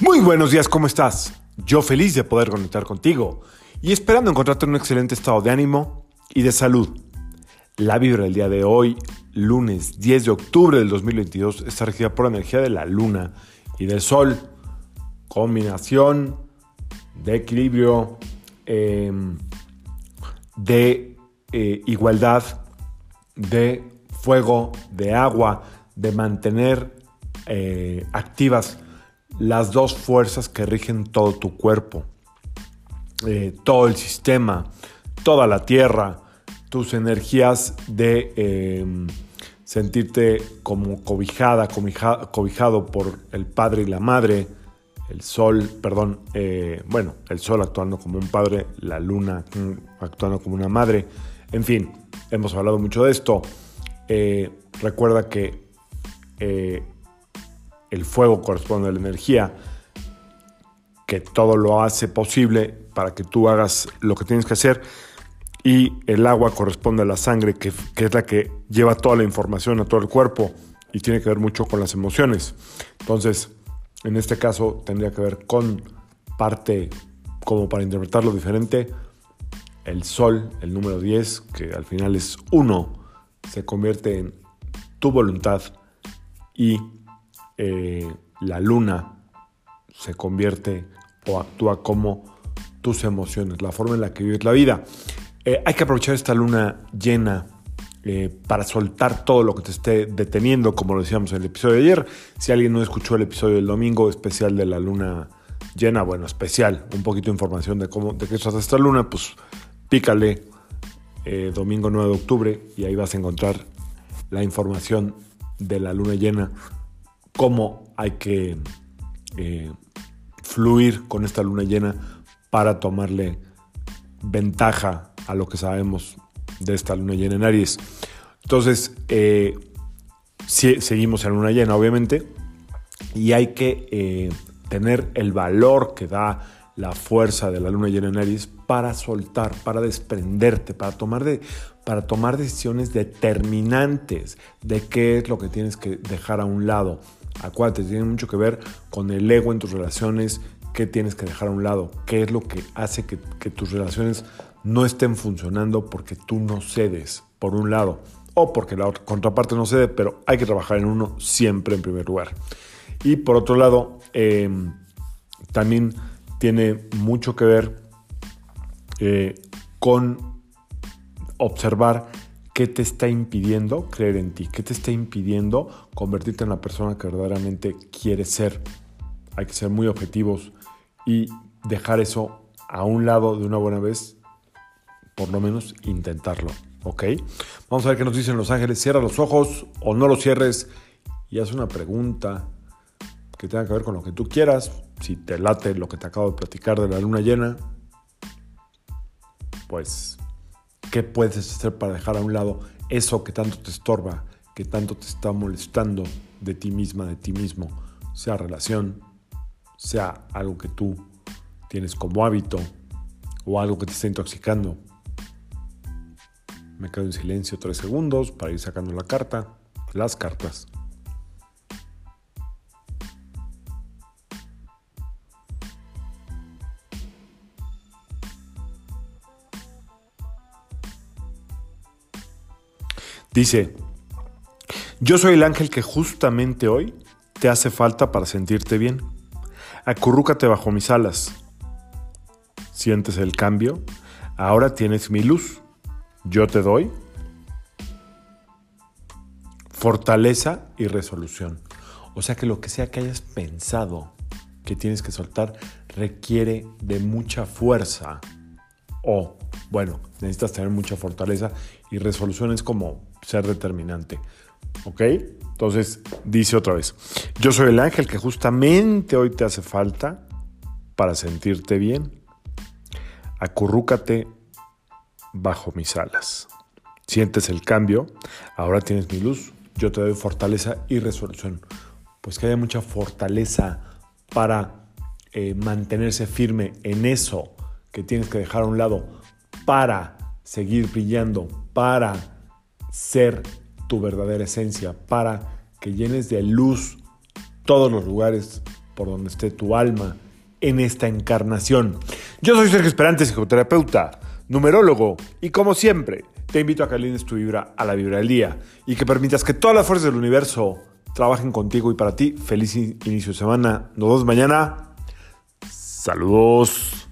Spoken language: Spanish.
Muy buenos días, ¿cómo estás? Yo feliz de poder conectar contigo y esperando encontrarte en un excelente estado de ánimo y de salud. La vibra del día de hoy, lunes 10 de octubre del 2022, está regida por la energía de la luna y del sol. Combinación de equilibrio, em, de eh, igualdad, de fuego, de agua, de mantener eh, activas las dos fuerzas que rigen todo tu cuerpo, eh, todo el sistema, toda la tierra, tus energías de em, sentirte como cobijada, cobijado por el padre y la madre, el sol, perdón, eh, bueno, el sol actuando como un padre, la luna actuando como una madre, en fin, hemos hablado mucho de esto. Eh, recuerda que el fuego corresponde a la energía, que todo lo hace posible para que tú hagas lo que tienes que hacer, y el agua corresponde a la sangre, que, es la que lleva toda la información a todo el cuerpo y tiene que ver mucho con las emociones. Entonces, en este caso tendría que ver con parte, como para interpretarlo diferente, el sol, el número 10, que al final es uno, se convierte en tu voluntad y eh, la luna se convierte o actúa como tus emociones, la forma en la que vives la vida. Eh, hay que aprovechar esta luna llena eh, para soltar todo lo que te esté deteniendo, como lo decíamos en el episodio de ayer. Si alguien no escuchó el episodio del domingo especial de la luna llena, bueno, especial, un poquito de información de cómo, de qué hace esta luna, pues pícale domingo 9 de octubre y ahí vas a encontrar la información de la luna llena cómo hay que eh, fluir con esta luna llena para tomarle ventaja a lo que sabemos de esta luna llena en Aries. Entonces, eh, seguimos en luna llena, obviamente, y hay que eh, tener el valor que da la fuerza de la luna llena en Aries para soltar, para desprenderte, para tomar, de, para tomar decisiones determinantes de qué es lo que tienes que dejar a un lado, Acuérdate, tiene mucho que ver con el ego en tus relaciones, qué tienes que dejar a un lado, qué es lo que hace que, tus relaciones no estén funcionando porque tú no cedes, por un lado, o porque la contraparte no cede, pero hay que trabajar en uno siempre en primer lugar. Y por otro lado, em, también tiene mucho que ver eh, con observar ¿Qué te está impidiendo creer en ti? ¿Qué te está impidiendo convertirte en la persona que verdaderamente quieres ser? Hay que ser muy objetivos y dejar eso a un lado de una buena vez, por lo menos intentarlo, ¿ok? Vamos a ver qué nos dicen los ángeles. Cierra los ojos o no los cierres y haz una pregunta que tenga que ver con lo que tú quieras. Si te late lo que te acabo de platicar de la luna llena, pues ¿Qué puedes hacer para dejar a un lado eso que tanto te estorba, que tanto te está molestando de ti misma, de ti mismo? Sea relación, sea algo que tú tienes como hábito o algo que te está intoxicando. Me quedo en silencio tres segundos para ir sacando la carta, las cartas. Dice, yo soy el ángel que justamente hoy te hace falta para sentirte bien. Acurrúcate bajo mis alas. ¿Sientes el cambio? Ahora tienes mi luz. Yo te doy fortaleza y resolución. O sea que lo que sea que hayas pensado que tienes que soltar requiere de mucha fuerza. O, bueno, necesitas tener mucha fortaleza y resolución es como ser determinante. ¿Ok? Entonces dice otra vez, yo soy el ángel que justamente hoy te hace falta para sentirte bien. Acurrúcate bajo mis alas. Sientes el cambio, ahora tienes mi luz, yo te doy fortaleza y resolución. Pues que haya mucha fortaleza para eh, mantenerse firme en eso que tienes que dejar a un lado para seguir brillando, para ser tu verdadera esencia, para que llenes de luz todos los lugares, por donde esté tu alma en esta encarnación. Yo soy Sergio Esperante, psicoterapeuta, numerólogo, y como siempre, te invito a que alines tu vibra a la vibra del día y que permitas que todas las fuerzas del universo trabajen contigo y para ti. Feliz inicio de semana. Nos vemos mañana. Saludos.